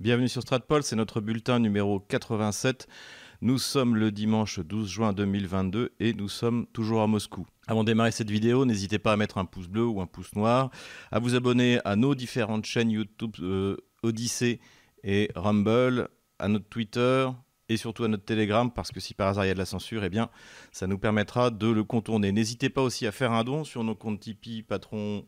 Bienvenue sur Stratpol, c'est notre bulletin numéro 87. Nous sommes le dimanche 12 juin 2022 et nous sommes toujours à Moscou. Avant de démarrer cette vidéo, n'hésitez pas à mettre un pouce bleu ou un pouce noir, à vous abonner à nos différentes chaînes YouTube euh, Odyssey et Rumble, à notre Twitter et surtout à notre Telegram parce que si par hasard il y a de la censure, eh bien ça nous permettra de le contourner. N'hésitez pas aussi à faire un don sur nos comptes Tipeee, Patron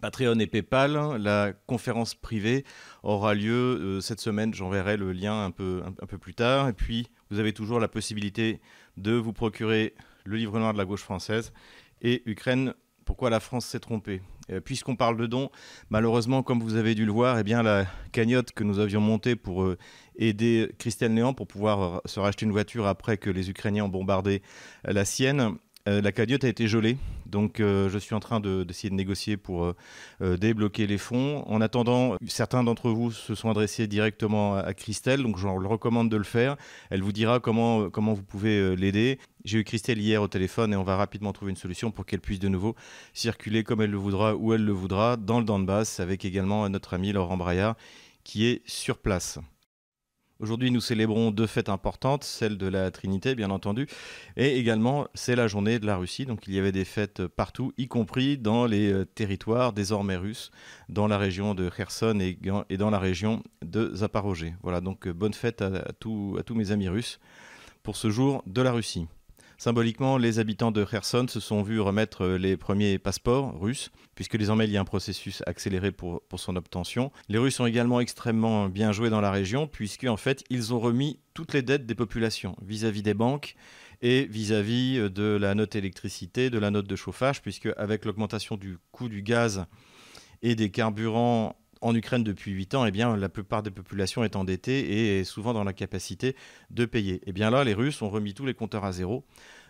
Patreon et PayPal. La conférence privée aura lieu euh, cette semaine. J'enverrai le lien un peu, un, peu plus tard. Et puis, vous avez toujours la possibilité de vous procurer le livre noir de la gauche française et Ukraine. Pourquoi la France s'est trompée euh, Puisqu'on parle de dons, malheureusement, comme vous avez dû le voir, eh bien, la cagnotte que nous avions montée pour euh, aider Christiane Léon pour pouvoir se racheter une voiture après que les Ukrainiens ont bombardé la sienne, euh, la cagnotte a été gelée, donc euh, je suis en train d'essayer de, négocier pour euh, débloquer les fonds. En attendant, certains d'entre vous se sont adressés directement à, Christelle, donc je le recommande de le faire. Elle vous dira comment, comment vous pouvez l'aider. J'ai eu Christelle hier au téléphone et on va rapidement trouver une solution pour qu'elle puisse de nouveau circuler comme elle le voudra, où elle le voudra, dans le Donbass, avec également notre ami Laurent Braillard qui est sur place. Aujourd'hui, nous célébrons deux fêtes importantes, celle de la Trinité, bien entendu, et également c'est la journée de la Russie. Donc il y avait des fêtes partout, y compris dans les euh, territoires désormais russes, dans la région de Kherson et, dans la région de Zaporozhye. Voilà, donc euh, bonne fête à tous mes amis russes pour ce jour de la Russie. Symboliquement, les habitants de Kherson se sont vus remettre euh, les premiers passeports russes, puisque désormais il y a un processus accéléré pour, son obtention. Les Russes ont également extrêmement bien joué dans la région, puisque en fait ils ont remis toutes les dettes des populations vis-à-vis des banques et vis-à-vis -vis de la note électricité, de la note de chauffage, puisque avec l'augmentation du coût du gaz et des carburants en Ukraine depuis 8 ans, eh la plupart des populations est endettée et souvent dans la capacité de payer. Et eh bien là, les Russes ont remis tous les compteurs à zéro.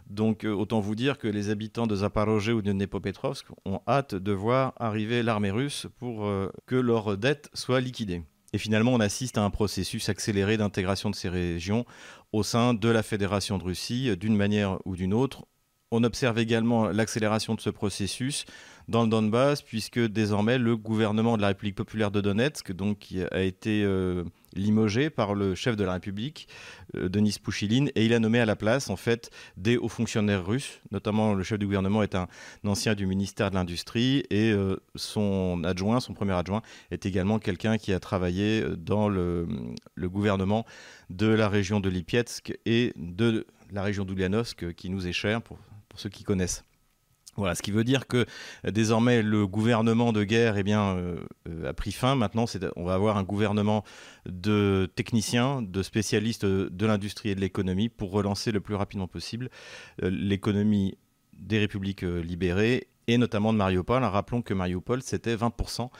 Donc euh, autant vous dire que les habitants de Zaporozhye ou de Nepopetrovsk ont hâte de voir arriver l'armée russe pour euh, que leurs dettes soient liquidées. Et finalement, on assiste à un processus accéléré d'intégration de ces régions au sein de la Fédération de Russie, d'une manière ou d'une autre. On observe également l'accélération de ce processus dans le Donbass, puisque désormais le gouvernement de la République populaire de Donetsk donc, a été euh, limogé par le chef de la République, euh, Denis Pouchiline, et il a nommé à la place en fait des hauts fonctionnaires russes, notamment le chef du gouvernement est un, ancien du ministère de l'Industrie et euh, son adjoint, son premier adjoint, est également quelqu'un qui a travaillé dans le, gouvernement de la région de Lipietsk et de la région d'Ulianovsk qui nous est chère pour, ceux qui connaissent. Voilà, ce qui veut dire que euh, désormais le gouvernement de guerre eh euh, euh, a pris fin. Maintenant, on va avoir un gouvernement de techniciens, de spécialistes de l'industrie et de l'économie pour relancer le plus rapidement possible l'économie des républiques libérées et notamment de Mariupol. Rappelons que Mariupol, c'était 20%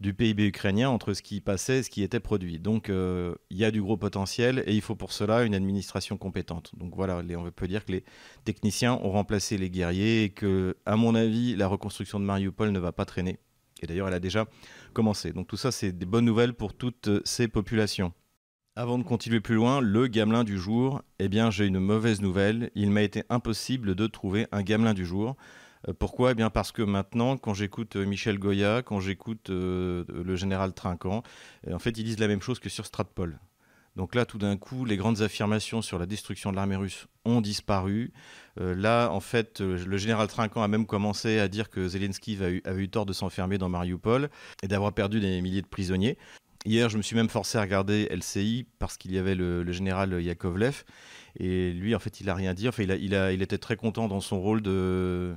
du PIB ukrainien entre ce qui passait et ce qui était produit. Donc euh, il y a du gros potentiel et il faut pour cela une administration compétente. Donc voilà, on peut dire que les techniciens ont remplacé les guerriers et que, à mon avis, la reconstruction de Mariupol ne va pas traîner. Et d'ailleurs, elle a déjà commencé. Donc tout ça, c'est des bonnes nouvelles pour toutes ces populations. Avant de continuer plus loin, le gamelin du jour, eh bien j'ai une mauvaise nouvelle. Il m'a été impossible de trouver un gamelin du jour. Euh, pourquoi? Eh bien parce que maintenant, quand j'écoute euh, Michel Goya, quand j'écoute euh, le général Trinquant, en fait, ils disent la même chose que sur Stratpol. Donc là, tout d'un coup, les grandes affirmations sur la destruction de l'armée russe ont disparu. là, en fait, le général Trinquant a même commencé à dire que Zelensky avait eu, tort de s'enfermer dans Mariupol et d'avoir perdu des milliers de prisonniers. Hier, je me suis même forcé à regarder LCI parce qu'il y avait le, général Yakovlev. Et lui, en fait, il n'a rien dit. Enfin, il était très content dans son rôle de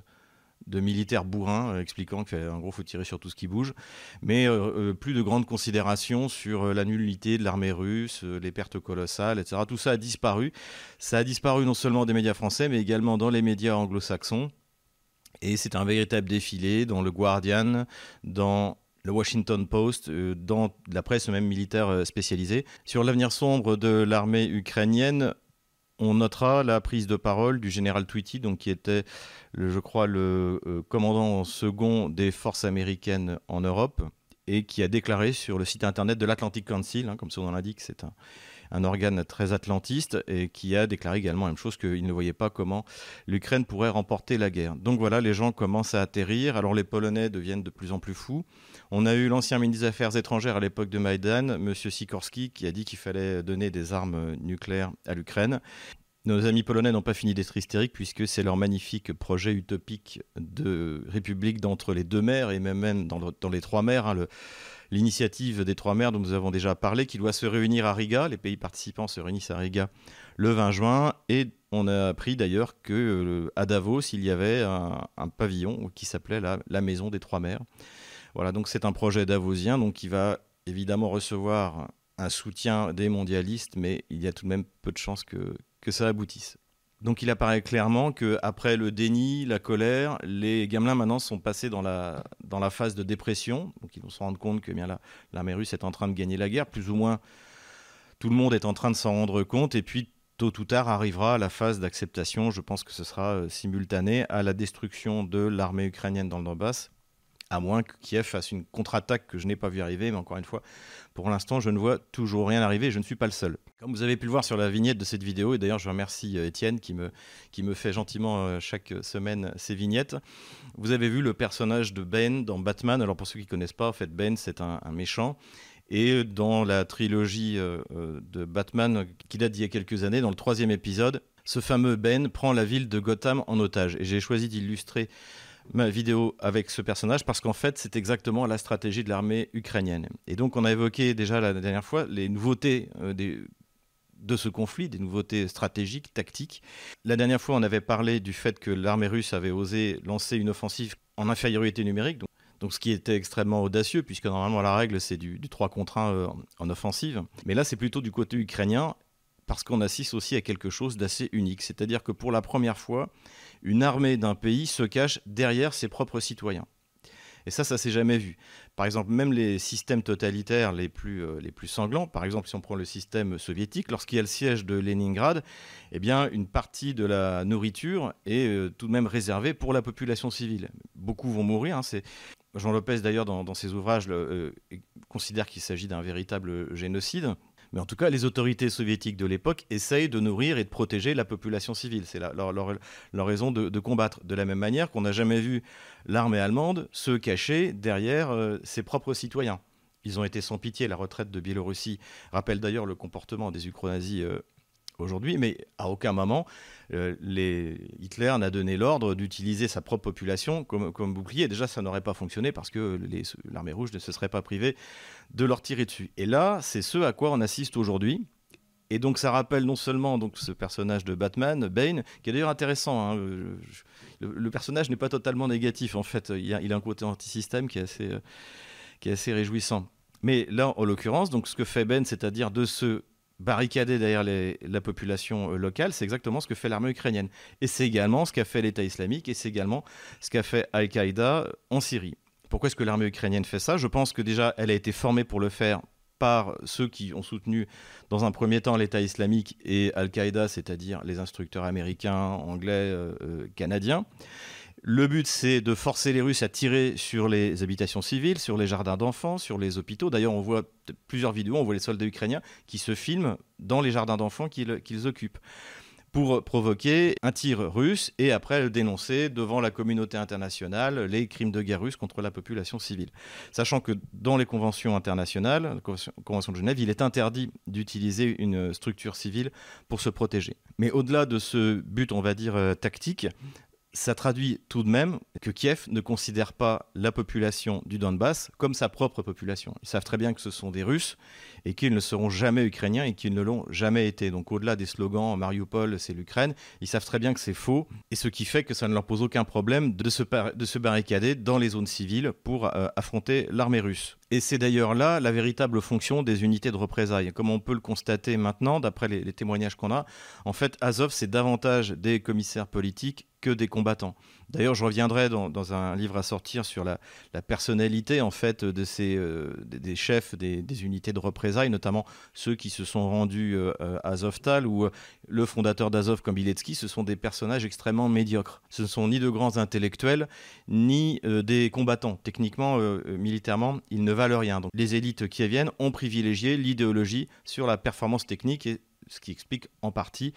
de militaires bourrins euh, expliquant qu'en gros faut tirer sur tout ce qui bouge, mais euh, euh, plus de grandes considérations sur la nullité de l'armée russe, les pertes colossales, etc. Tout ça a disparu. Ça a disparu non seulement des médias français, mais également dans les médias anglo-saxons. Et c'est un véritable défilé dans le Guardian, dans le Washington Post, dans la presse même militaire spécialisée. Sur l'avenir sombre de l'armée ukrainienne, on notera la prise de parole du général Tweety, donc qui était, je crois, le euh, commandant second des forces américaines en Europe, et qui a déclaré sur le site internet de l'Atlantic Council, hein, comme son nom l'indique, c'est un, un organe très atlantiste et qui a déclaré également la même chose qu'il ne voyait pas comment l'Ukraine pourrait remporter la guerre. Donc voilà, les gens commencent à atterrir. Alors les Polonais deviennent de plus en plus fous. On a eu l'ancien ministre des Affaires étrangères à l'époque de Maïdan, M. Sikorski, qui a dit qu'il fallait donner des armes nucléaires à l'Ukraine. Nos amis polonais n'ont pas fini d'être hystériques puisque c'est leur magnifique projet utopique de république d'entre les deux mers et même, dans, les trois mers. Hein, l'initiative des trois mers dont nous avons déjà parlé, qui doit se réunir à Riga. Les pays participants se réunissent à Riga le 20 juin. Et on a appris d'ailleurs qu'à euh, Davos, il y avait un, pavillon qui s'appelait la, la, Maison des Trois Mers. Voilà, donc c'est un projet davosien donc qui va évidemment recevoir un soutien des mondialistes, mais il y a tout de même peu de chances que, que ça aboutisse. Donc il apparaît clairement qu'après le déni, la colère, les gamelins maintenant sont passés dans la, dans la phase de dépression. Donc ils vont se rendre compte que bien l'armée russe est en train de gagner la guerre. Plus ou moins tout le monde est en train de s'en rendre compte. Et puis tôt ou tard arrivera la phase d'acceptation. Je pense que ce sera euh, simultané à la destruction de l'armée ukrainienne dans le Donbass à moins que Kiev fasse une contre-attaque que je n'ai pas vu arriver, mais encore une fois, pour l'instant, je ne vois toujours rien arriver, je ne suis pas le seul. Comme vous avez pu le voir sur la vignette de cette vidéo, et d'ailleurs je remercie euh, Étienne qui me, qui me fait gentiment euh, chaque semaine ces vignettes, vous avez vu le personnage de Ben dans Batman, alors pour ceux qui ne connaissent pas, fait Ben c'est un, méchant, et dans la trilogie euh, de Batman qui date d'il y a quelques années, dans le troisième épisode, ce fameux Ben prend la ville de Gotham en otage. Et j'ai choisi d'illustrer ma vidéo avec ce personnage parce qu'en fait, c'est exactement la stratégie de l'armée ukrainienne. Et donc, on a évoqué déjà la dernière fois les nouveautés euh, de ce conflit, des nouveautés stratégiques, tactiques. La dernière fois, on avait parlé du fait que l'armée russe avait osé lancer une offensive en infériorité numérique. Donc, ce qui était extrêmement audacieux, puisque normalement la règle c'est du, 3 contre 1 euh, en offensive. Mais là c'est plutôt du côté ukrainien, parce qu'on assiste aussi à quelque chose d'assez unique. C'est-à-dire que pour la première fois, une armée d'un pays se cache derrière ses propres citoyens. Et ça, ça s'est jamais vu. Par exemple, même les systèmes totalitaires les plus, euh, sanglants, par exemple, si on prend le système soviétique, lorsqu'il y a le siège de Leningrad, eh bien, une partie de la nourriture est euh, tout de même réservée pour la population civile. Beaucoup vont mourir. Hein, Jean Lopez, d'ailleurs, dans, ses ouvrages, euh, considère qu'il s'agit d'un véritable génocide. Mais en tout cas, les autorités soviétiques de l'époque essayent de nourrir et de protéger la population civile. C'est leur, raison de, combattre. De la même manière qu'on n'a jamais vu l'armée allemande se cacher derrière euh, ses propres citoyens. Ils ont été sans pitié. La retraite de Biélorussie rappelle d'ailleurs le comportement des euh, aujourd'hui, mais à aucun moment euh, Hitler n'a donné l'ordre d'utiliser sa propre population comme, bouclier. Déjà, ça n'aurait pas fonctionné parce que l'armée rouge ne se serait pas privée de leur tirer dessus. Et là, c'est ce à quoi on assiste aujourd'hui. Et donc ça rappelle non seulement donc ce personnage de Batman, Bane, qui est d'ailleurs intéressant. Hein, le, personnage n'est pas totalement négatif en fait. Il a, il a un côté anti-système qui est assez, euh, qui est assez réjouissant. Mais là, en l'occurrence, donc ce que fait Ben, c'est-à-dire de se barricader derrière la population euh, locale, c'est exactement ce que fait l'armée ukrainienne. Et c'est également ce qu'a fait l'État islamique et c'est également ce qu'a fait Al-Qaïda en Syrie. Pourquoi est-ce que l'armée ukrainienne fait ça? Je pense que déjà, elle a été formée pour le faire par ceux qui ont soutenu dans un premier temps l'État islamique et Al-Qaïda, c'est-à-dire les instructeurs américains, anglais, euh, euh, canadiens. Le but, c'est de forcer les Russes à tirer sur les habitations civiles, sur les jardins d'enfants, sur les hôpitaux. D'ailleurs, on voit plusieurs vidéos, on voit les soldats ukrainiens qui se filment dans les jardins d'enfants qu'ils occupent pour provoquer un tir russe et après dénoncer devant la communauté internationale les crimes de guerre russes contre la population civile. Sachant que dans les conventions internationales, la convention de Genève, il est interdit d'utiliser une structure civile pour se protéger. Mais au-delà de ce but, on va dire, euh, tactique, ça traduit tout de même que Kiev ne considère pas la population du Donbass comme sa propre population. Ils savent très bien que ce sont des Russes et qu'ils ne seront jamais ukrainiens et qu'ils ne l'ont jamais été. Donc au-delà des slogans Mariupol, c'est l'Ukraine, ils savent très bien que c'est faux et ce qui fait que ça ne leur pose aucun problème de se, de se barricader dans les zones civiles pour euh, affronter l'armée russe. Et c'est d'ailleurs là la véritable fonction des unités de représailles. Comme on peut le constater maintenant, d'après les, témoignages qu'on a, en fait, Azov, c'est davantage des commissaires politiques que des combattants. D'ailleurs, je reviendrai dans, un livre à sortir sur la, personnalité en fait de ces euh, des, chefs des, unités de représailles, notamment ceux qui se sont rendus euh, à Azovtal ou le fondateur d'Azov comme Biletsky. Ce sont des personnages extrêmement médiocres. Ce ne sont ni de grands intellectuels ni des combattants. Techniquement, militairement, ils ne valent rien. Les élites qui viennent ont privilégié l'idéologie sur la performance technique et ce qui explique en partie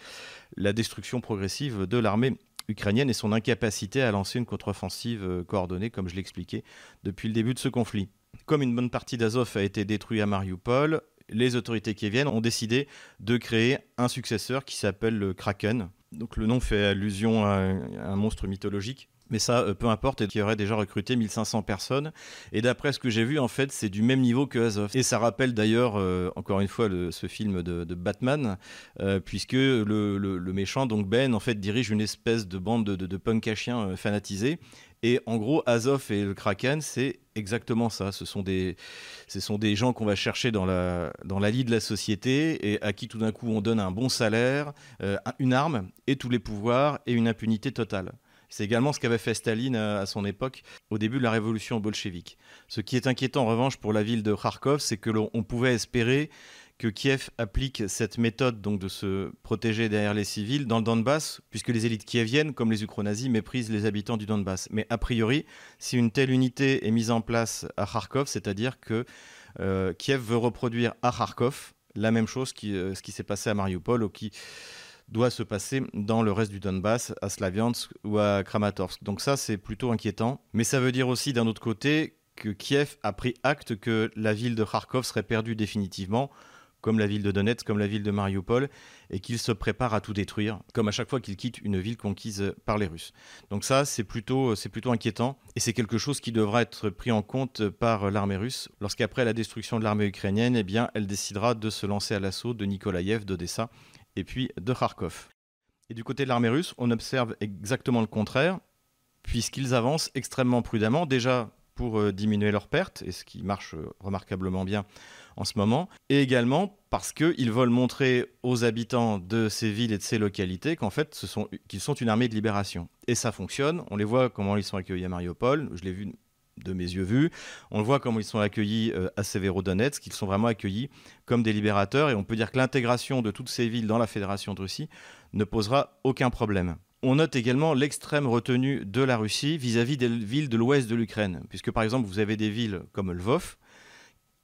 la destruction progressive de l'armée ukrainienne et son incapacité à lancer une contre-offensive euh, coordonnée, comme je l'expliquais depuis le début de ce conflit. Comme une bonne partie d'Azov a été détruite à Mariupol, les autorités kieviennes ont décidé de créer un successeur qui s'appelle le Kraken. Donc le nom fait allusion à un monstre mythologique mais ça, euh, peu importe, et qui aurait déjà recruté 1500 personnes. Et d'après ce que j'ai vu, en fait, c'est du même niveau que Azov. Et ça rappelle d'ailleurs, euh, encore une fois, ce film de, Batman, euh, puisque le, méchant, donc Ben, en fait, dirige une espèce de bande de, de, punk à chiens fanatisés. Et en gros, Azov et le Kraken, c'est exactement ça. Ce sont des, ce sont des gens qu'on va chercher dans la, dans la de la société et à qui tout d'un coup on donne un bon salaire, une arme et tous les pouvoirs et une impunité totale. C'est également ce qu'avait fait Staline à son époque, au début de la révolution bolchevique. Ce qui est inquiétant en revanche pour la ville de Kharkov, c'est que l'on pouvait espérer que Kiev applique cette méthode donc de se protéger derrière les civils dans le Donbass, puisque les élites kieviennes, comme les ukronazis, méprisent les habitants du Donbass. Mais a priori, si une telle unité est mise en place à Kharkov, c'est-à-dire que euh, Kiev veut reproduire à Kharkov la même chose qui, euh, ce qui s'est passé à Mariupol, ou qui doit se passer dans le reste du Donbass, à Slaviansk ou à Kramatorsk. Donc ça, c'est plutôt inquiétant. Mais ça veut dire aussi, d'un autre côté, que Kiev a pris acte que la ville de Kharkov serait perdue définitivement, comme la ville de Donetsk, comme la ville de Mariupol, et qu'il se prépare à tout détruire, comme à chaque fois qu'il quitte une ville conquise par les Russes. Donc ça, c'est plutôt, plutôt inquiétant, et c'est quelque chose qui devra être pris en compte par l'armée russe, lorsqu'après la destruction de l'armée ukrainienne, eh bien, elle décidera de se lancer à l'assaut de Nikolaïev, d'Odessa, et puis de Kharkov. Et du côté de l'armée russe, on observe exactement le contraire, puisqu'ils avancent extrêmement prudemment, déjà pour euh, diminuer leurs pertes, et ce qui marche euh, remarquablement bien en ce moment, et également parce qu'ils veulent montrer aux habitants de ces villes et de ces localités qu'en fait, ce sont, qu'ils sont une armée de libération. Et ça fonctionne, on les voit comment ils sont accueillis à Mariupol, je l'ai vu de mes yeux vus. On voit comment ils sont accueillis euh, à Severodonetsk, qu'ils sont vraiment accueillis comme des libérateurs. Et on peut dire que l'intégration de toutes ces villes dans la Fédération de Russie ne posera aucun problème. On note également l'extrême retenue de la Russie vis-à-vis des villes de l'ouest de l'Ukraine, puisque par exemple vous avez des villes comme Lvov,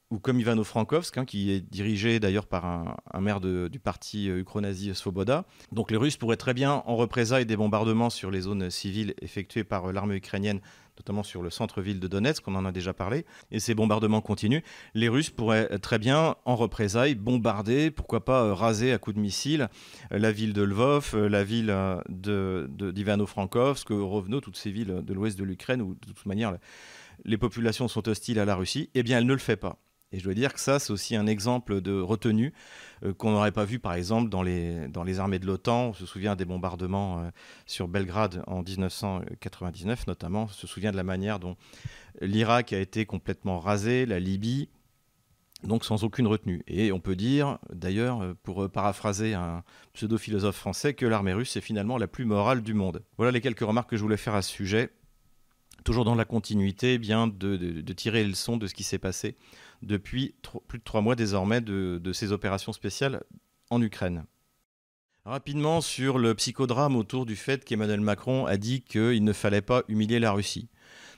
ou comme Ivano-Frankovsk, hein, qui est dirigé d'ailleurs par un, maire du parti euh, ukro-nazi Svoboda. Donc les Russes pourraient très bien, en représailles des bombardements sur les zones civiles effectués par euh, l'armée ukrainienne, notamment sur le centre-ville de Donetsk, on en a déjà parlé, et ces bombardements continuent, les Russes pourraient très bien, en représailles, bombarder, pourquoi pas euh, raser à coups de missiles, la ville de Lvov, la ville d'Ivano-Frankovsk, Rovno, toutes ces villes de l'ouest de l'Ukraine, où de toute manière les populations sont hostiles à la Russie, eh bien elle ne le fait pas. Et je dois dire que ça, c'est aussi un exemple de retenue euh, qu'on n'aurait pas vu, par exemple, dans les, dans les armées de l'OTAN. On se souvient des bombardements euh, sur Belgrade en 1999, notamment. On se souvient de la manière dont l'Irak a été complètement rasé, la Libye, donc sans aucune retenue. Et on peut dire, d'ailleurs, euh, pour paraphraser un pseudo-philosophe français, que l'armée russe est finalement la plus morale du monde. Voilà les quelques remarques que je voulais faire à ce sujet. Toujours dans la continuité, eh bien de, de tirer les leçons de ce qui s'est passé depuis plus de trois mois désormais de, ces opérations spéciales en Ukraine. Rapidement sur le psychodrame autour du fait qu'Emmanuel Macron a dit qu'il ne fallait pas humilier la Russie.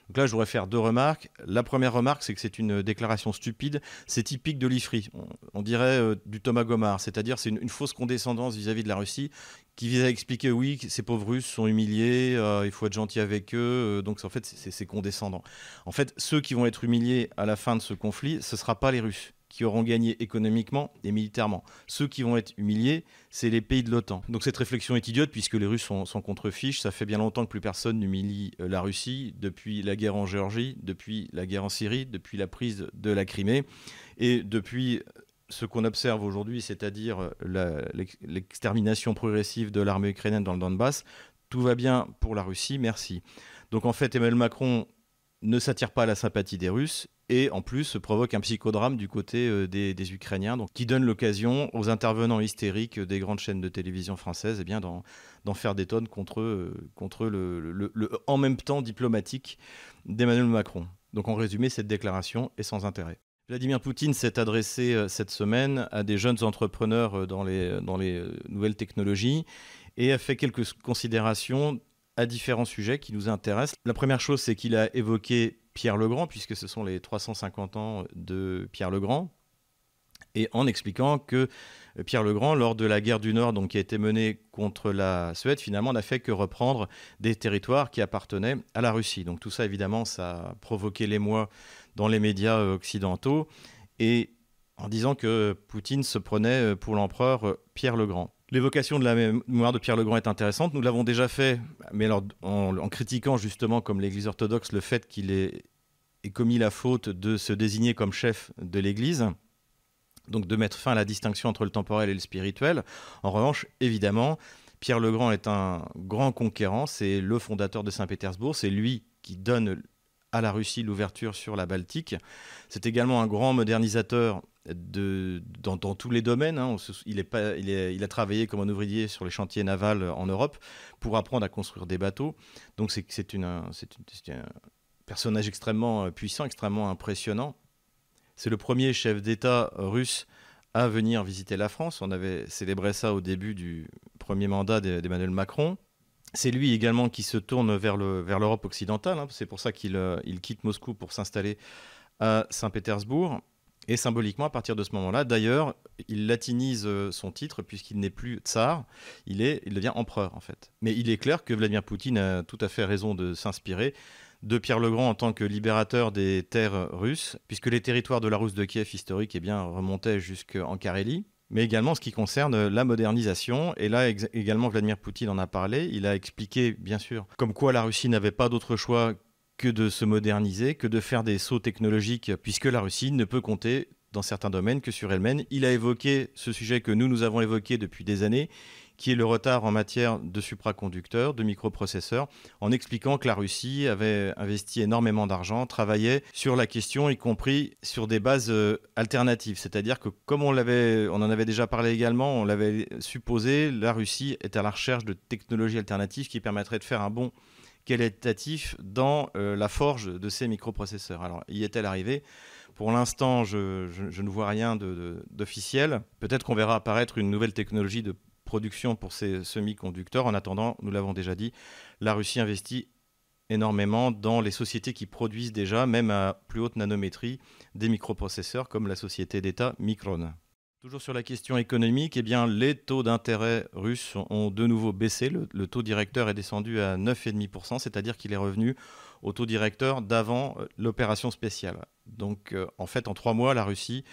Donc là, je voudrais faire deux remarques. La première remarque, c'est que c'est une déclaration stupide. C'est typique de l'IFRI. On, dirait euh, du Thomas Gomard, c'est-à-dire c'est une, fausse condescendance vis-à-vis de la Russie qui vise à expliquer oui, ces pauvres Russes sont humiliés, euh, il faut être gentil avec eux. Euh, donc en fait, c'est condescendant. En fait, ceux qui vont être humiliés à la fin de ce conflit, ce ne sera pas les Russes qui auront gagné économiquement et militairement. Ceux qui vont être humiliés, c'est les pays de l'OTAN. Donc cette réflexion est idiote puisque les Russes sont, sont contre-fiches. Ça fait bien longtemps que plus personne n'humilie euh, la Russie, depuis la guerre en Géorgie, depuis la guerre en Syrie, depuis la prise de la Crimée et depuis ce qu'on observe aujourd'hui, c'est-à-dire euh, l'extermination progressive de l'armée ukrainienne dans le Donbass. Tout va bien pour la Russie, merci. Donc en fait, Emmanuel Macron ne s'attire pas à la sympathie des Russes et en plus provoque un psychodrame du côté euh, des, Ukrainiens, donc qui donne l'occasion aux intervenants hystériques des grandes chaînes de télévision françaises eh bien, d'en, faire des tonnes contre, euh, contre le, en même temps diplomatique d'Emmanuel Macron. Donc en résumé, cette déclaration est sans intérêt. Vladimir Poutine s'est adressé euh, cette semaine à des jeunes entrepreneurs dans les, dans les nouvelles technologies et a fait quelques considérations à différents sujets qui nous intéressent. La première chose, c'est qu'il a évoqué Pierre Legrand, puisque ce sont les 350 ans de Pierre Legrand, et en expliquant que Pierre Legrand, lors de la guerre du Nord, donc, qui a été menée contre la Suède, finalement n'a fait que reprendre des territoires qui appartenaient à la Russie. Donc tout ça, évidemment, ça a provoqué l'émoi dans les médias occidentaux, et en disant que Poutine se prenait pour l'empereur Pierre Legrand. L'évocation de la mémoire de Pierre Legrand est intéressante. Nous l'avons déjà fait, mais en, critiquant justement, comme l'Église orthodoxe, le fait qu'il ait, commis la faute de se désigner comme chef de l'Église, donc de mettre fin à la distinction entre le temporel et le spirituel. En revanche, évidemment, Pierre Legrand est un grand conquérant, c'est le fondateur de Saint-Pétersbourg, c'est lui qui donne à la Russie l'ouverture sur la Baltique. C'est également un grand modernisateur de, dans, tous les domaines. Hein. il, il, a travaillé comme un ouvrier sur les chantiers navals en Europe pour apprendre à construire des bateaux. Donc c'est, un personnage extrêmement euh, puissant, extrêmement impressionnant. C'est le premier chef d'État russe à venir visiter la France. On avait célébré ça au début du premier mandat d'Emmanuel Macron. C'est lui également qui se tourne vers, le, vers l'Europe occidentale. Hein. C'est pour ça qu'il euh, quitte Moscou pour s'installer à Saint-Pétersbourg. Et symboliquement, à partir de ce moment-là, d'ailleurs, il latinise euh, son titre puisqu'il n'est plus tsar, il, devient empereur en fait. Mais il est clair que Vladimir Poutine a tout à fait raison de s'inspirer de Pierre le Grand en tant que libérateur des terres russes, puisque les territoires de la Rousse de Kiev historique eh remontaient jusqu'en Carélie, mais également ce qui concerne la modernisation. Et là également, Vladimir Poutine en a parlé. Il a expliqué, bien sûr, comme quoi la Russie n'avait pas d'autre choix que de se moderniser, que de faire des sauts technologiques, puisque la Russie ne peut compter dans certains domaines que sur elle-même. Il a évoqué ce sujet que nous, nous avons évoqué depuis des années, qui est le retard en matière de supraconducteurs, de microprocesseurs, en expliquant que la Russie avait investi énormément d'argent, travaillait sur la question, y compris sur des bases euh, alternatives. C'est-à-dire que, comme on, l'avait, on en avait déjà parlé également, on l'avait supposé, la Russie est à la recherche de technologies alternatives qui permettraient de faire un bon qualitatif dans euh, la forge de ces microprocesseurs. Alors, y est-elle arrivée? Pour l'instant, je, ne vois rien d'officiel. Peut-être qu'on verra apparaître une nouvelle technologie de production pour ces semi-conducteurs. En attendant, nous l'avons déjà dit, la Russie investit énormément dans les sociétés qui produisent déjà, même à plus haute nanométrie, des microprocesseurs comme la société d'État Micron. Toujours sur la question économique, eh bien, les taux d'intérêt russes ont de nouveau baissé. Le, taux directeur est descendu à 9,5%, c'est-à-dire qu'il est revenu au taux directeur d'avant euh, l'opération spéciale. Donc, euh, en fait, en trois mois, la Russie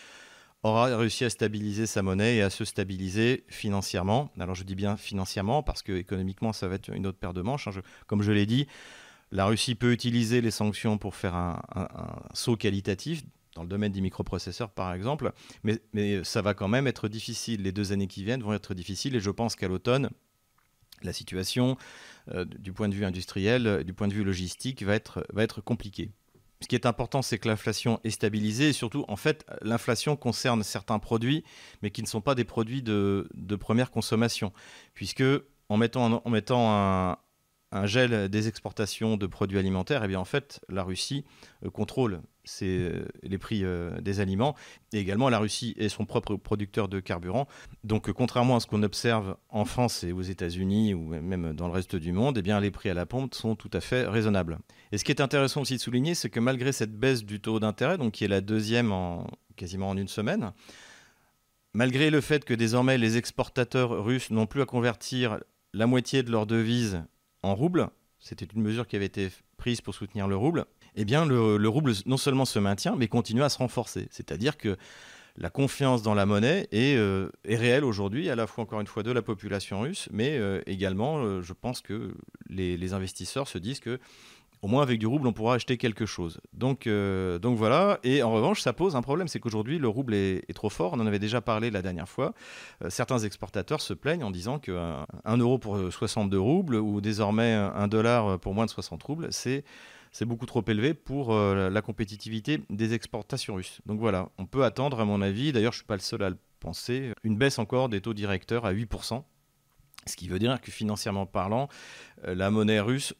aura réussi à stabiliser sa monnaie et à se stabiliser financièrement. Alors, je dis bien financièrement parce que économiquement, ça va être une autre paire de manches. Hein. comme je l'ai dit, la Russie peut utiliser les sanctions pour faire un saut qualitatif dans le domaine des microprocesseurs par exemple, mais, ça va quand même être difficile. Les deux années qui viennent vont être difficiles et je pense qu'à l'automne, la situation euh, du point de vue industriel, du point de vue logistique va être compliquée. Ce qui est important, c'est que l'inflation est stabilisée. Et surtout, en fait, l'inflation concerne certains produits, mais qui ne sont pas des produits de, première consommation, puisque en mettant, un, gel des exportations de produits alimentaires, eh en fait, la Russie euh, contrôle euh, les prix euh, des aliments. Et également, la Russie est son propre producteur de carburant. Donc, contrairement à ce qu'on observe en France et aux États-Unis ou même dans le reste du monde, eh bien, les prix à la pompe sont tout à fait raisonnables. Et ce qui est intéressant aussi de souligner, c'est que malgré cette baisse du taux d'intérêt, donc qui est la deuxième en quasiment en une semaine, malgré le fait que désormais les exportateurs russes n'ont plus à convertir la moitié de leur devise en rouble, c'était une mesure qui avait été prise pour soutenir le rouble, eh bien le, rouble non seulement se maintient, mais continue à se renforcer. C'est-à-dire que la confiance dans la monnaie est, euh, réelle aujourd'hui, à la fois encore une fois de la population russe, mais euh, également, euh, je pense que les, investisseurs se disent que au moins avec du rouble, on pourra acheter quelque chose. Donc, voilà. Et en revanche, ça pose un problème, c'est qu'aujourd'hui, le rouble est, trop fort. On en avait déjà parlé la dernière fois. Certains exportateurs se plaignent en disant qu'un euro pour 62 roubles ou désormais un dollar pour moins de 60 roubles, c'est c'est beaucoup trop élevé pour euh, la compétitivité des exportations russes. Donc voilà, on peut attendre, à mon avis, d'ailleurs je ne suis pas le seul à le penser, une baisse encore des taux directeurs à 8%. Ce qui veut dire que financièrement parlant, la monnaie russe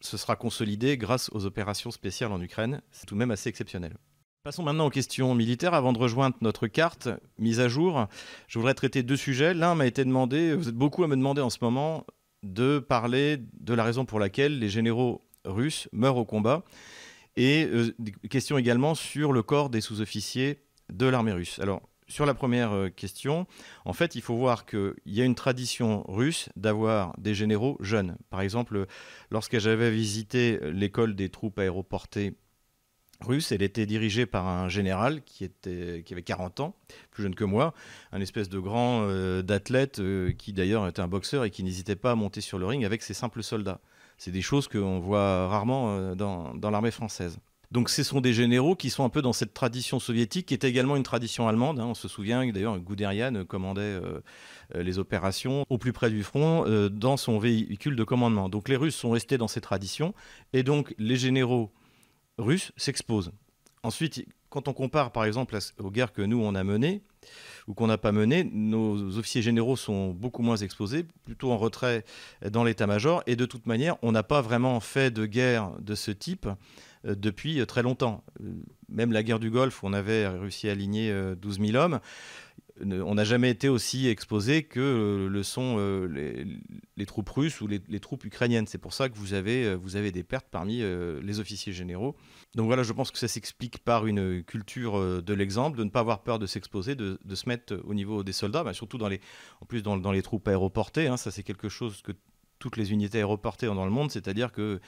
se sera consolidé grâce aux opérations spéciales en Ukraine. C'est tout de même assez exceptionnel. Passons maintenant aux questions militaires. Avant de rejoindre notre carte mise à jour, je voudrais traiter deux sujets. L'un m'a été demandé, vous êtes beaucoup à me demander en ce moment, de parler de la raison pour laquelle les généraux russes meurent au combat. Et euh, des questions également sur le corps des sous-officiers de l'armée russe. Alors, sur la première euh, question, en fait, il faut voir qu'il y a une tradition russe d'avoir des généraux jeunes. Par exemple, lorsque j'avais visité l'école des troupes aéroportées russes, elle était dirigée par un général qui, était, qui avait 40 ans, plus jeune que moi, un espèce de grand euh, d'athlète euh, qui d'ailleurs était un boxeur et qui n'hésitait pas à monter sur le ring avec ses simples soldats. C'est des choses qu'on voit rarement dans l'armée française. Donc ce sont des généraux qui sont un peu dans cette tradition soviétique, qui est également une tradition allemande. Hein. On se souvient d'ailleurs Guderian commandait euh, euh, les opérations au plus près du front euh, dans son véhicule de commandement. Donc les Russes sont restés dans ces traditions, et donc les généraux russes s'exposent. Ensuite, quand on compare par exemple aux guerres que nous on a menées ou qu'on n'a pas menées, nos officiers généraux sont beaucoup moins exposés, plutôt en retrait dans l'état-major, et de toute manière, on n'a pas vraiment fait de guerre de ce type depuis euh, très longtemps. Euh, même la guerre du Golfe, où on avait réussi à aligner 12 000 hommes, on n'a jamais été aussi exposé que le sont les, troupes russes ou les, troupes ukrainiennes. C'est pour ça que vous avez, des pertes parmi les officiers généraux. Donc voilà, je pense que ça s'explique par une culture de l'exemple, de ne pas avoir peur de s'exposer, de, se mettre au niveau des soldats, surtout dans les, en plus dans, les troupes aéroportées. Hein. ça, c'est quelque chose que toutes les unités aéroportées ont dans le monde, c'est-à-dire que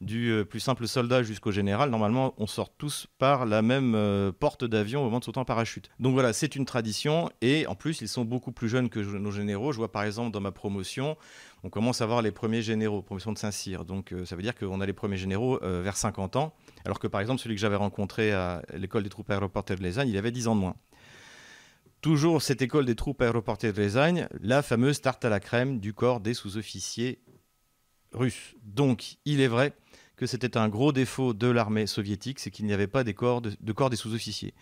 du euh, plus simple soldat jusqu'au général, normalement, on sort tous par la même euh, porte d'avion au moment de sauter en parachute. Donc voilà, c'est une tradition et en plus, ils sont beaucoup plus jeunes que nos généraux. Je vois par exemple dans ma promotion, on commence à voir les premiers généraux, promotion de Saint-Cyr. Donc euh, ça veut dire qu'on a les premiers généraux vers 50 ans, alors que par exemple, celui que j'avais rencontré à l'école des troupes aéroportées de Lesagne, il avait 10 ans de moins. Toujours cette école des troupes aéroportées de Lesagne, la fameuse tarte à la crème du corps des sous-officiers russes. Donc, il est vrai que c'était un gros défaut de l'armée soviétique, c'est qu'il n'y avait pas de, corps des sous-officiers.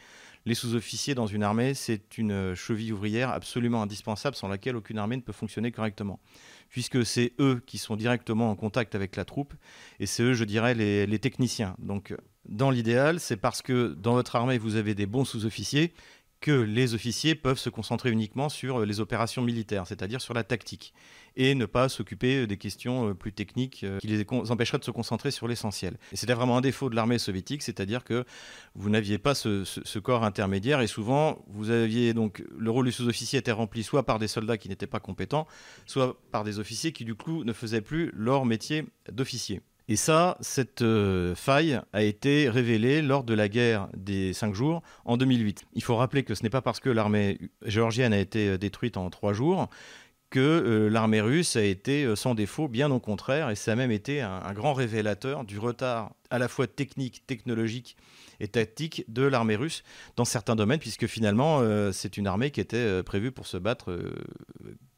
Les sous-officiers dans une armée, c'est une cheville ouvrière absolument indispensable sans laquelle aucune armée ne peut fonctionner correctement, puisque c'est eux qui sont directement en contact avec la troupe, et c'est eux, je dirais, les techniciens. Donc, dans l'idéal, c'est parce que dans votre armée, vous avez des bons sous-officiers que les officiers peuvent se concentrer uniquement sur les opérations militaires, c'est-à-dire sur la tactique et ne pas s'occuper des questions euh, plus techniques euh, qui les empêcheraient de se concentrer sur l'essentiel. Et c'était vraiment un défaut de l'armée soviétique, c'est-à-dire que vous n'aviez pas ce, corps intermédiaire et souvent vous aviez donc le rôle du sous-officier était rempli soit par des soldats qui n'étaient pas compétents, soit par des officiers qui du coup ne faisaient plus leur métier d'officier. Et ça, cette euh, faille a été révélée lors de la guerre des cinq jours en 2008. Il faut rappeler que ce n'est pas parce que l'armée géorgienne a été détruite en trois jours que euh, l'armée russe a été euh, sans défaut, bien au contraire, et ça a même été un, grand révélateur du retard à la fois technique, technologique et tactique de l'armée russe dans certains domaines, puisque finalement euh, c'est une armée qui était prévue pour se battre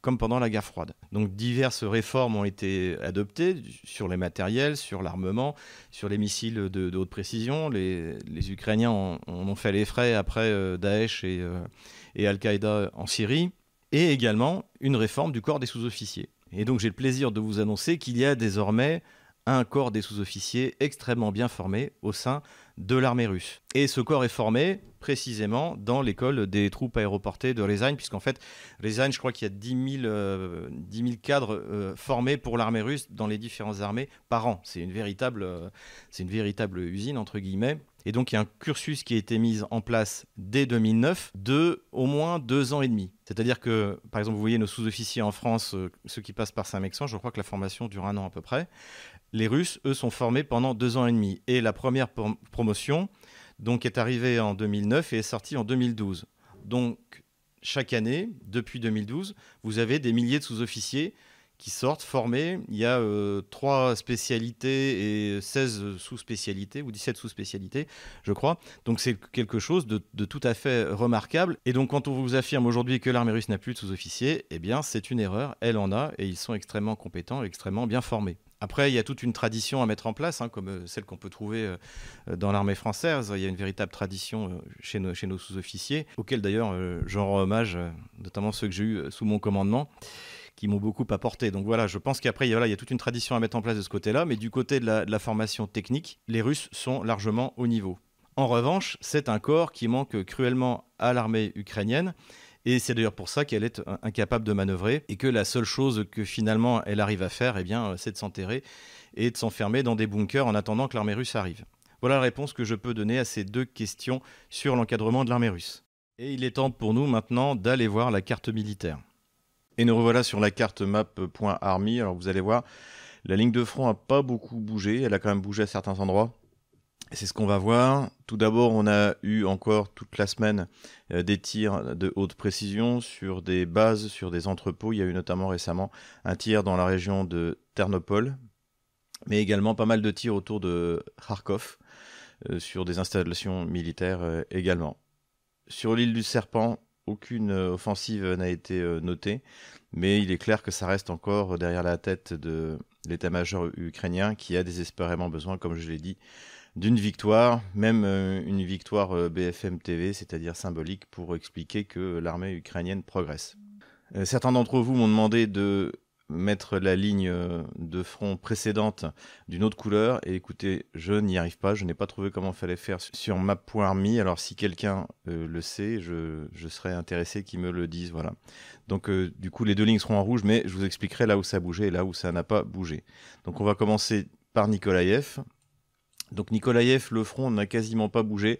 comme pendant la guerre froide. Donc diverses réformes ont été adoptées sur les matériels, sur l'armement, sur les missiles de, haute précision. Les, Ukrainiens en, ont fait les frais après Daesh et Al-Qaïda en Syrie et également une réforme du corps des sous-officiers. Et donc j'ai le plaisir de vous annoncer qu'il y a désormais un corps des sous-officiers extrêmement bien formé au sein de l'armée russe. Et ce corps est formé précisément dans l'école des troupes aéroportées de Rezagne, puisqu'en fait, Rezagne, je crois qu'il y a 10 000, euh, cadres euh, formés pour l'armée russe dans les différentes armées par an. C'est une, véritable, euh, c'est une véritable usine, entre guillemets. Et donc, il y a un cursus qui a été mis en place dès 2009 de au moins deux ans et demi. C'est-à-dire que, par exemple, vous voyez nos sous-officiers en France, ceux qui passent par Saint-Mexan, je crois que la formation dure un an à peu près. Les Russes, eux, sont formés pendant deux ans et demi. Et la première promotion donc, est arrivée en 2009 et est sortie en 2012. Donc, chaque année, depuis 2012, vous avez des milliers de sous-officiers qui sortent formés. Il y a euh, trois spécialités et 16 sous-spécialités, ou 17 sous-spécialités, je crois. Donc c'est quelque chose de, tout à fait remarquable. Et donc quand on vous affirme aujourd'hui que l'armée russe n'a plus de sous-officiers, eh bien c'est une erreur, elle en a, et ils sont extrêmement compétents, extrêmement bien formés. Après, il y a toute une tradition à mettre en place, hein, comme euh, celle qu'on peut trouver euh, dans l'armée française. Il y a une véritable tradition chez nos, chez nos sous-officiers, auxquels d'ailleurs j'en rends hommage, notamment ceux que j'ai eus sous mon commandement qui m'ont beaucoup apporté. Donc voilà, je pense qu'après, il, y a toute une tradition à mettre en place de ce côté-là, mais du côté de la, formation technique, les Russes sont largement au niveau. En revanche, c'est un corps qui manque cruellement à l'armée ukrainienne. Et c'est d'ailleurs pour ça qu'elle est incapable de manœuvrer et que la seule chose que finalement elle arrive à faire, eh bien, c'est de s'enterrer et de s'enfermer dans des bunkers en attendant que l'armée russe arrive. Voilà la réponse que je peux donner à ces deux questions sur l'encadrement de l'armée russe. Et il est temps pour nous maintenant d'aller voir la carte militaire. Et nous revoilà sur la carte map.army. Alors vous allez voir, la ligne de front n'a pas beaucoup bougé. Elle a quand même bougé à certains endroits. C'est ce qu'on va voir. Tout d'abord, on a eu encore toute la semaine euh, des tirs de haute précision sur des bases, sur des entrepôts. Il y a eu notamment récemment un tir dans la région de Ternopol, mais également pas mal de tirs autour de Kharkov, euh, sur des installations militaires euh, également. Sur l'île du Serpent, aucune euh, offensive n'a été euh, notée, mais il est clair que ça reste encore derrière la tête de l'état-major ukrainien qui a désespérément besoin, comme je l'ai dit, d'une victoire, même euh, une victoire BFM TV, c'est-à-dire symbolique, pour expliquer que l'armée ukrainienne progresse. Certains d'entre vous m'ont demandé de mettre la ligne euh, de front précédente d'une autre couleur. Et écoutez, je n'y arrive pas. Je n'ai pas trouvé comment il fallait faire sur map.me. Alors si quelqu'un euh, le sait, je, serais intéressé qu'il me le dise. Voilà. Donc euh, du coup, les deux lignes seront en rouge, mais je vous expliquerai là où ça a bougé et là où ça n'a pas bougé. Donc on va commencer par Nikolaïev. Donc Nikolaïev, le front n'a quasiment pas bougé.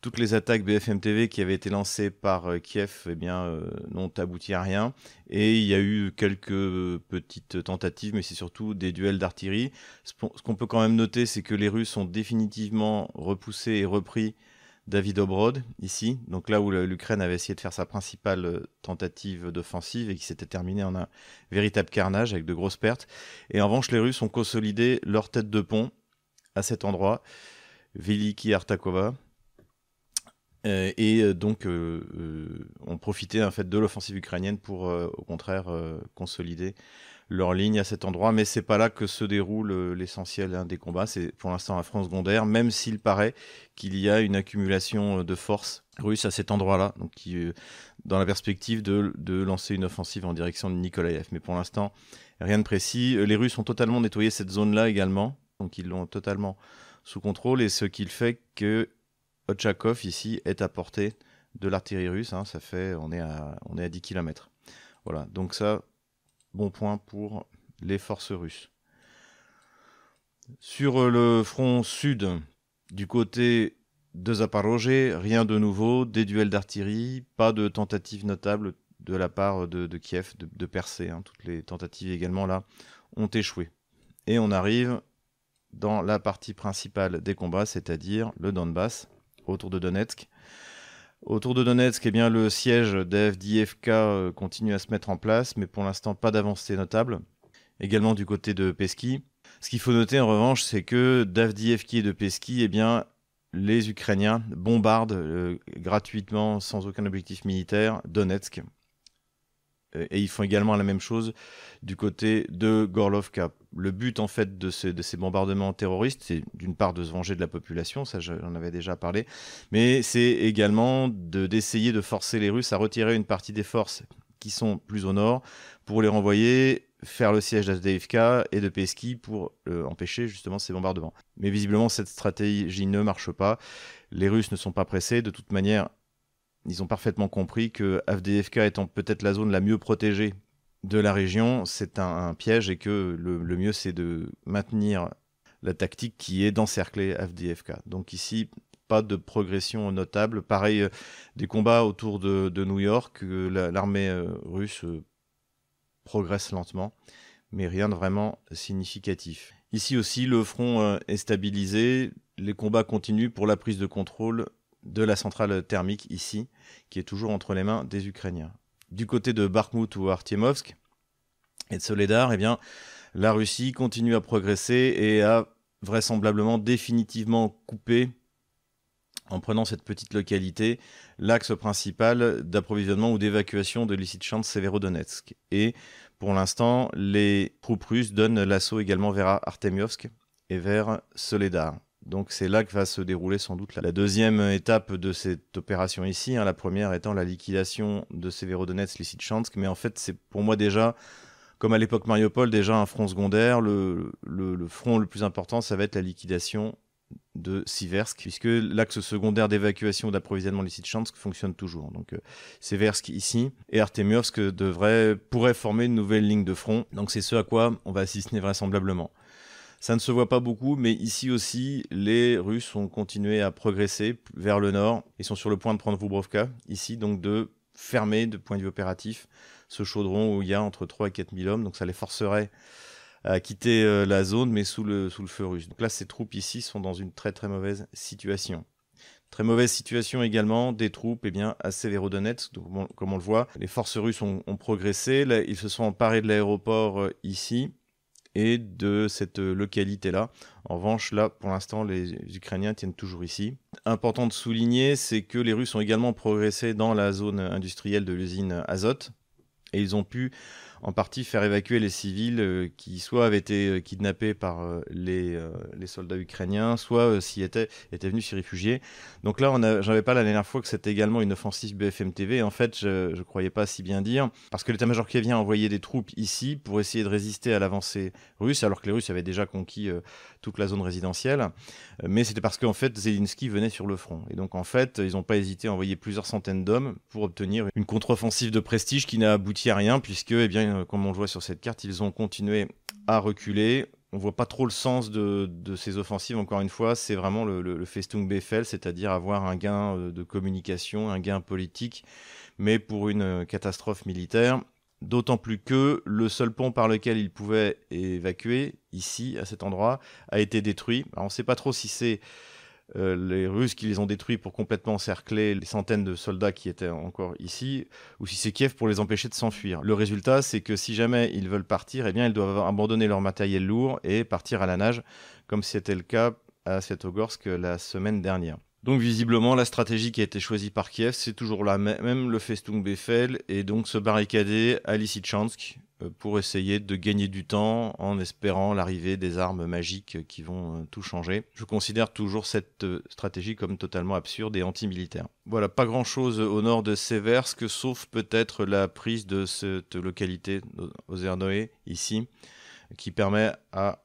Toutes les attaques BFM TV qui avaient été lancées par euh, Kiev eh bien, euh, n'ont abouti à rien. Et il y a eu quelques petites tentatives, mais c'est surtout des duels d'artillerie. Ce qu'on peut quand même noter, c'est que les Russes ont définitivement repoussé et repris David Obrod, ici. Donc là où l'Ukraine avait essayé de faire sa principale euh, tentative d'offensive et qui s'était terminée en un véritable carnage avec de grosses pertes. Et en revanche, les Russes ont consolidé leur tête de pont à cet endroit, Veliki Artakova. Euh, et euh, donc, euh, on profitait en fait de l'offensive ukrainienne pour, au contraire, consolider leur ligne à cet endroit. Mais c'est pas là que se déroule l'essentiel hein, des combats. C'est pour l'instant un front secondaire, même s'il paraît qu'il y a une accumulation de forces russes à cet endroit-là, donc dans la perspective de, de, lancer une offensive en direction de Nikolaev. Mais pour l'instant, rien de précis. Les Russes ont totalement nettoyé cette zone-là également donc ils l'ont totalement sous contrôle, et ce qui fait que Otchakov ici est à portée de l'artillerie russe, hein. ça fait, on est, à, on est à 10 km. Voilà, donc ça, bon point pour les forces russes. Sur le front sud, du côté de Zaporozhye, rien de nouveau, des duels d'artillerie, pas de tentatives notables de la part de, Kiev de, percer. Hein. Toutes les tentatives également là ont échoué. Et on arrive dans la partie principale des combats, c'est-à-dire le Donbass, autour de Donetsk. Autour de Donetsk, eh bien, le siège d'FDFK euh, continue à se mettre en place, mais pour l'instant pas d'avancée notable. Également du côté de Peski. Ce qu'il faut noter en revanche, c'est que d'Avdiivka et de Peski, eh bien, les Ukrainiens bombardent euh, gratuitement, sans aucun objectif militaire, Donetsk. Euh, et ils font également la même chose du côté de Gorlovka. Le but en fait de ces, de ces bombardements terroristes, c'est d'une part de se venger de la population, ça j'en avais déjà parlé, mais c'est également d'essayer de, forcer les Russes à retirer une partie des forces qui sont plus au nord pour les renvoyer faire le siège d'Avdiivka et de Peski pour euh, empêcher justement ces bombardements. Mais visiblement cette stratégie ne marche pas. Les Russes ne sont pas pressés. De toute manière, ils ont parfaitement compris que AFDFK étant peut-être la zone la mieux protégée de la région, c'est un, piège et que le, mieux c'est de maintenir la tactique qui est d'encercler AFDFK. Donc ici, pas de progression notable. Pareil, euh, des combats autour de, New York, l'armée euh, russe euh, progresse lentement, mais rien de vraiment significatif. Ici aussi, le front est stabilisé, les combats continuent pour la prise de contrôle de la centrale thermique ici, qui est toujours entre les mains des Ukrainiens. Du côté de Bakhmut ou Artiemovsk, et de Soledar, eh bien, la Russie continue à progresser et a vraisemblablement définitivement coupé en prenant cette petite localité, l'axe principal d'approvisionnement ou d'évacuation de Lysychansk Severodonetsk. Et pour l'instant, les troupes russes donnent l'assaut également vers Artemiovsk et vers Soledar. Donc c'est là que va se dérouler sans doute la deuxième étape de cette opération ici, hein, la première étant la liquidation de Severodonetsk, Lysychansk, mais en fait c'est pour moi déjà, comme à l'époque Mariupol, déjà un front secondaire, le, front le plus important ça va être la liquidation de Siversk, puisque l'axe secondaire d'évacuation d'approvisionnement Lysychansk fonctionne toujours. Donc euh, Siversk ici et Artemiovsk devrait, pourrait former une nouvelle ligne de front. Donc c'est ce à quoi on va assister vraisemblablement. Ça ne se voit pas beaucoup, mais ici aussi, les Russes ont continué à progresser vers le nord. Ils sont sur le point de prendre Vubrovka, ici, donc de fermer, de point de vue opératif, ce chaudron où il y a entre 3 et 4 000 hommes. Donc ça les forcerait à quitter euh, la zone, mais sous le, feu russe. Donc là, ces troupes ici sont dans une très très mauvaise situation. Très mauvaise situation également des troupes eh bien, à Severodonetsk. Comme on le voit, les forces russes ont, progressé. ils se sont emparés de l'aéroport euh, ici et de cette localité-là. En revanche, là, pour l'instant, les Ukrainiens tiennent toujours ici. Important de souligner, c'est que les Russes ont également progressé dans la zone industrielle de l'usine Azot. Et ils ont pu en partie faire évacuer les civils euh, qui soit avaient été euh, kidnappés par euh, les, les, soldats ukrainiens, soit s'y étaient, étaient venus s'y réfugier. Donc là, j'avais pas la dernière fois que c'était également une offensive BFM TV. En fait, je, ne croyais pas si bien dire, parce que l'état-major vient envoyer des troupes ici pour essayer de résister à l'avancée russe, alors que les Russes avaient déjà conquis toute la zone résidentielle. Mais c'était parce qu'en fait, Zelensky venait sur le front. Et donc en fait, ils n'ont pas hésité à envoyer plusieurs centaines d'hommes pour obtenir une contre-offensive de prestige qui n'a abouti à rien, puisque, eh bien, euh, comme on le voit sur cette carte, ils ont continué à reculer. On voit pas trop le sens de, ces offensives, encore une fois, c'est vraiment le, Festung Befehl, c'est-à-dire avoir un gain euh, de communication, un gain politique, mais pour une euh, catastrophe militaire. D'autant plus que le seul pont par lequel ils pouvaient évacuer, ici, à cet endroit, a été détruit. on ne sait pas trop si c'est euh, les Russes qui les ont détruits pour complètement encercler les centaines de soldats qui étaient encore ici, ou si c'est Kiev pour les empêcher de s'enfuir. Le résultat, c'est que si jamais ils veulent partir, eh bien, ils doivent abandonner leur matériel lourd et partir à la nage, comme c'était le cas à Svetogorsk la semaine dernière. Donc visiblement, la stratégie qui a été choisie par Kiev, c'est toujours la même, le Festung Befehl, et donc se barricader à Lysychansk, euh, pour essayer de gagner du temps en espérant l'arrivée des armes magiques qui vont euh, tout changer. Je considère toujours cette euh, stratégie comme totalement absurde et anti-militaire. Voilà, pas grand-chose au nord de Seversk, sauf peut-être la prise de cette localité, Ozernoé, ici, qui permet à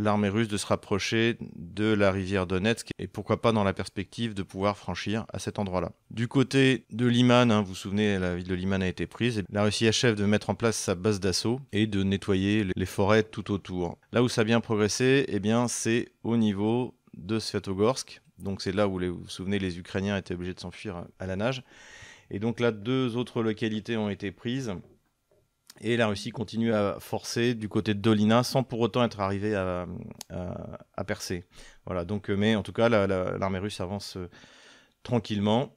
l'armée russe de se rapprocher de la rivière Donetsk et pourquoi pas dans la perspective de pouvoir franchir à cet endroit-là. Du côté de Liman, hein, vous vous souvenez, la ville de Liman a été prise. la Russie achève de mettre en place sa base d'assaut et de nettoyer les forêts tout autour. Là où ça a bien progressé, eh bien, c'est au niveau de Svetogorsk. Donc c'est là où, vous vous souvenez, les Ukrainiens étaient obligés de s'enfuir à la nage. Et donc là, deux autres localités ont été prises. Et la Russie continue à forcer du côté de Dolina sans pour autant être arrivé à, percer. Voilà, donc, euh, mais en tout cas, l'armée russe avance euh, tranquillement.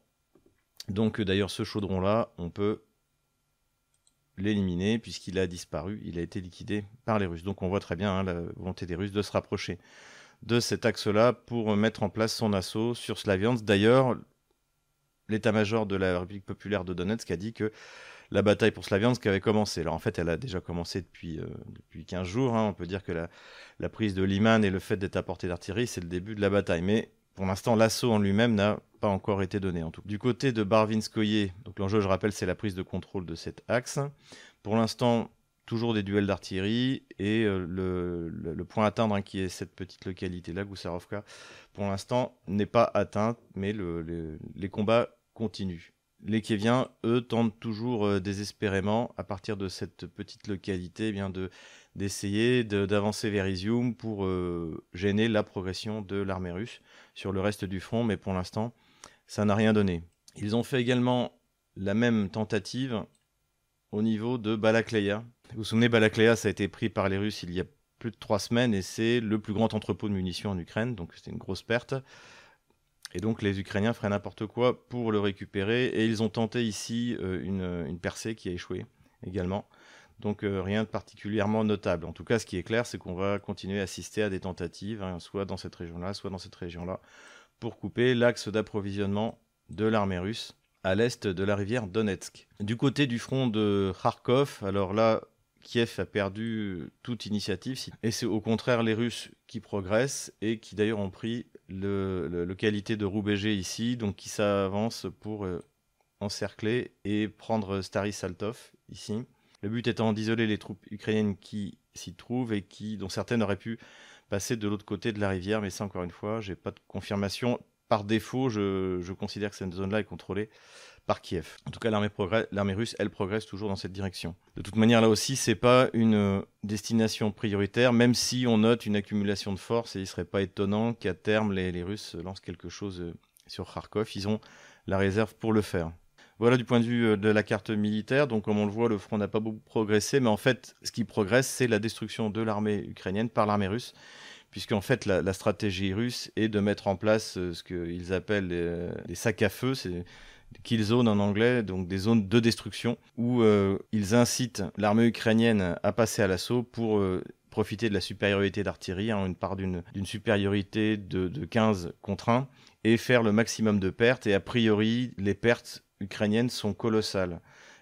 Donc euh, d'ailleurs, ce chaudron-là, on peut l'éliminer puisqu'il a disparu, il a été liquidé par les Russes. Donc on voit très bien hein, la volonté des Russes de se rapprocher de cet axe-là pour mettre en place son assaut sur Slaviansk. D'ailleurs, l'état-major de la République populaire de Donetsk a dit que la bataille pour Slaviansk avait commencé. Alors en fait, elle a déjà commencé depuis, euh, depuis 15 jours. Hein. On peut dire que la, prise de Liman et le fait d'être à portée d'artillerie, c'est le début de la bataille. Mais pour l'instant, l'assaut en lui-même n'a pas encore été donné. En tout. Du côté de Barvinskoye, donc l'enjeu, je rappelle, c'est la prise de contrôle de cet axe. Pour l'instant, toujours des duels d'artillerie et euh, le, point à atteindre, hein, qui est cette petite localité-là, Goussarovka, pour l'instant n'est pas atteint, mais les combats continuent. Les Kéviens, eux, tentent toujours euh, désespérément, à partir de cette petite localité, eh bien de d'essayer d'avancer vers Izium pour euh, gêner la progression de l'armée russe sur le reste du front, mais pour l'instant, ça n'a rien donné. Ils ont fait également la même tentative au niveau de Balakleya. Vous vous souvenez, Balakleya, ça a été pris par les Russes il y a plus de trois semaines et c'est le plus grand entrepôt de munitions en Ukraine, donc c'était une grosse perte. Et donc les Ukrainiens feraient n'importe quoi pour le récupérer. Et ils ont tenté ici euh, une, percée qui a échoué également. Donc rien de particulièrement notable. En tout cas, ce qui est clair, c'est qu'on va continuer à assister à des tentatives, hein, soit dans cette région-là, soit dans cette région-là, pour couper l'axe d'approvisionnement de l'armée russe à l'est de la rivière Donetsk. Du côté du front de Kharkov, alors là, Kiev a perdu toute initiative, et c'est au contraire les Russes qui progressent et qui d'ailleurs ont pris le, localité de Roubégé ici, donc qui s'avancent pour euh, encercler et prendre Stary Saltov ici. Le but étant d'isoler les troupes ukrainiennes qui s'y trouvent et qui, dont certaines auraient pu passer de l'autre côté de la rivière, mais ça encore une fois, j'ai pas de confirmation par défaut, je, considère que cette zone-là est contrôlée par Kiev. En tout cas, l'armée russe, elle progresse toujours dans cette direction. De toute manière, là aussi, c'est pas une euh, destination prioritaire, même si on note une accumulation de forces, et il serait pas étonnant qu'à terme, les, Russes lancent quelque chose euh, sur Kharkov. Ils ont la réserve pour le faire. Voilà du point de vue euh, de la carte militaire. Donc, comme on le voit, le front n'a pas beaucoup progressé, mais en fait, ce qui progresse, c'est la destruction de l'armée ukrainienne par l'armée russe puisqu'en fait la, stratégie russe est de mettre en place ce qu'ils appellent les, sacs à feu, c'est kill zones en anglais, donc des zones de destruction, où euh, ils incitent l'armée ukrainienne à passer à l'assaut pour euh, profiter de la supériorité d'artillerie, hein, une part d'une supériorité de, de 15 contre 1, et faire le maximum de pertes. Et a priori, les pertes ukrainiennes sont colossales.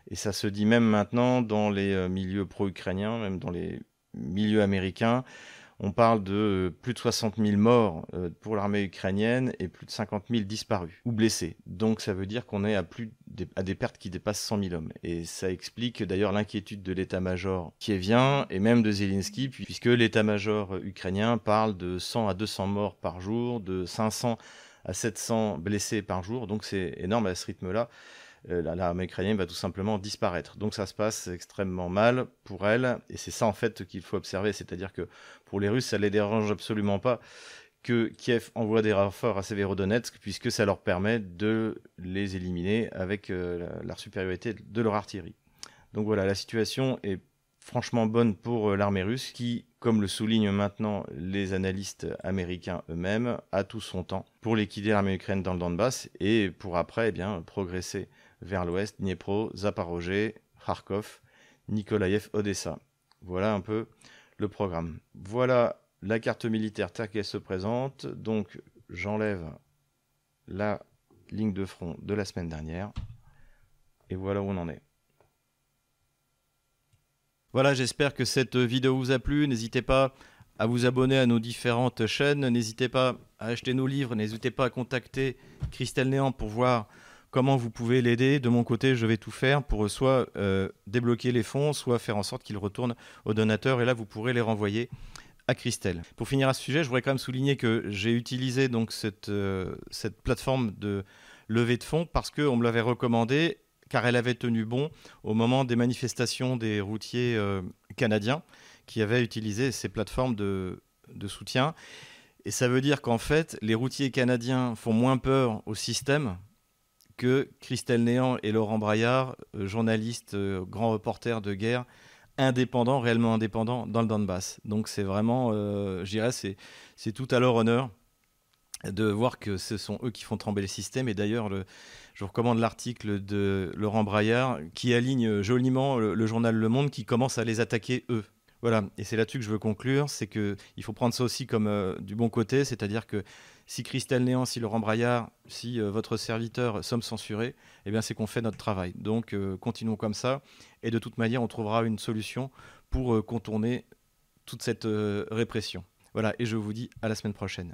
Et ça se dit même maintenant dans les milieux pro-ukrainiens, même dans les milieux américains. On parle de euh, plus de 60 000 morts euh, pour l'armée ukrainienne et plus de 50 000 disparus ou blessés. Donc ça veut dire qu'on est à, des pertes qui dépassent 100 000 hommes. Et ça explique d'ailleurs l'inquiétude de l'état-major qui vient et même de Zelensky, puisque l'état-major ukrainien parle de 100 à 200 morts par jour, de 500 à 700 blessés par jour. Donc c'est énorme à ce rythme-là. Euh, l'armée ukrainienne va tout simplement disparaître. Donc ça se passe extrêmement mal pour elle, et c'est ça en fait qu'il faut observer, c'est-à-dire que pour les Russes, ça les dérange absolument pas que Kiev envoie des renforts à Severodonetsk, puisque ça leur permet de les éliminer avec euh, la, supériorité de leur artillerie. Donc voilà, la situation est franchement bonne pour euh, l'armée russe qui, comme le soulignent maintenant les analystes américains eux-mêmes, a tout son temps pour liquider l'armée ukrainienne dans le Donbass et pour après eh bien, progresser vers l'ouest, Dniepro, Zaporozhye, Kharkov, Nikolaev, Odessa. Voilà un peu le programme. Voilà la carte militaire telle qu'elle se présente. Donc j'enlève la ligne de front de la semaine dernière. Et voilà où on en est. Voilà, j'espère que cette vidéo vous a plu. N'hésitez pas à vous abonner à nos différentes chaînes. N'hésitez pas à acheter nos livres. N'hésitez pas à contacter Christelle Néant pour voir comment vous pouvez l'aider. De mon côté, je vais tout faire pour soit euh, débloquer les fonds, soit faire en sorte qu'ils retournent aux donateurs. Et là, vous pourrez les renvoyer à Christelle. Pour finir à ce sujet, je voudrais quand même souligner que j'ai utilisé donc cette, euh, plateforme de levée de fonds parce qu'on me l'avait recommandé car elle avait tenu bon au moment des manifestations des routiers euh, canadiens qui avaient utilisé ces plateformes de, de soutien. Et ça veut dire qu'en fait, les routiers canadiens font moins peur au système que Christelle Néant et Laurent Braillard, euh, journalistes, euh, grands reporters de guerre, indépendants, réellement indépendants dans le Donbass. Donc c'est vraiment, euh, je dirais, c'est tout à leur honneur de voir que ce sont eux qui font trembler le système. Et d'ailleurs, je vous recommande l'article de Laurent Braillard qui aligne joliment le, journal Le Monde qui commence à les attaquer eux. Voilà, et c'est là-dessus que je veux conclure, c'est qu'il faut prendre ça aussi comme du bon côté, c'est-à-dire que si Christelle Néant, si Laurent Braillard, si euh, votre serviteur sommes censurés, eh bien c'est qu'on fait notre travail. Donc euh, continuons comme ça, et de toute manière, on trouvera une solution pour euh, contourner toute cette répression. Voilà, et je vous dis à la semaine prochaine.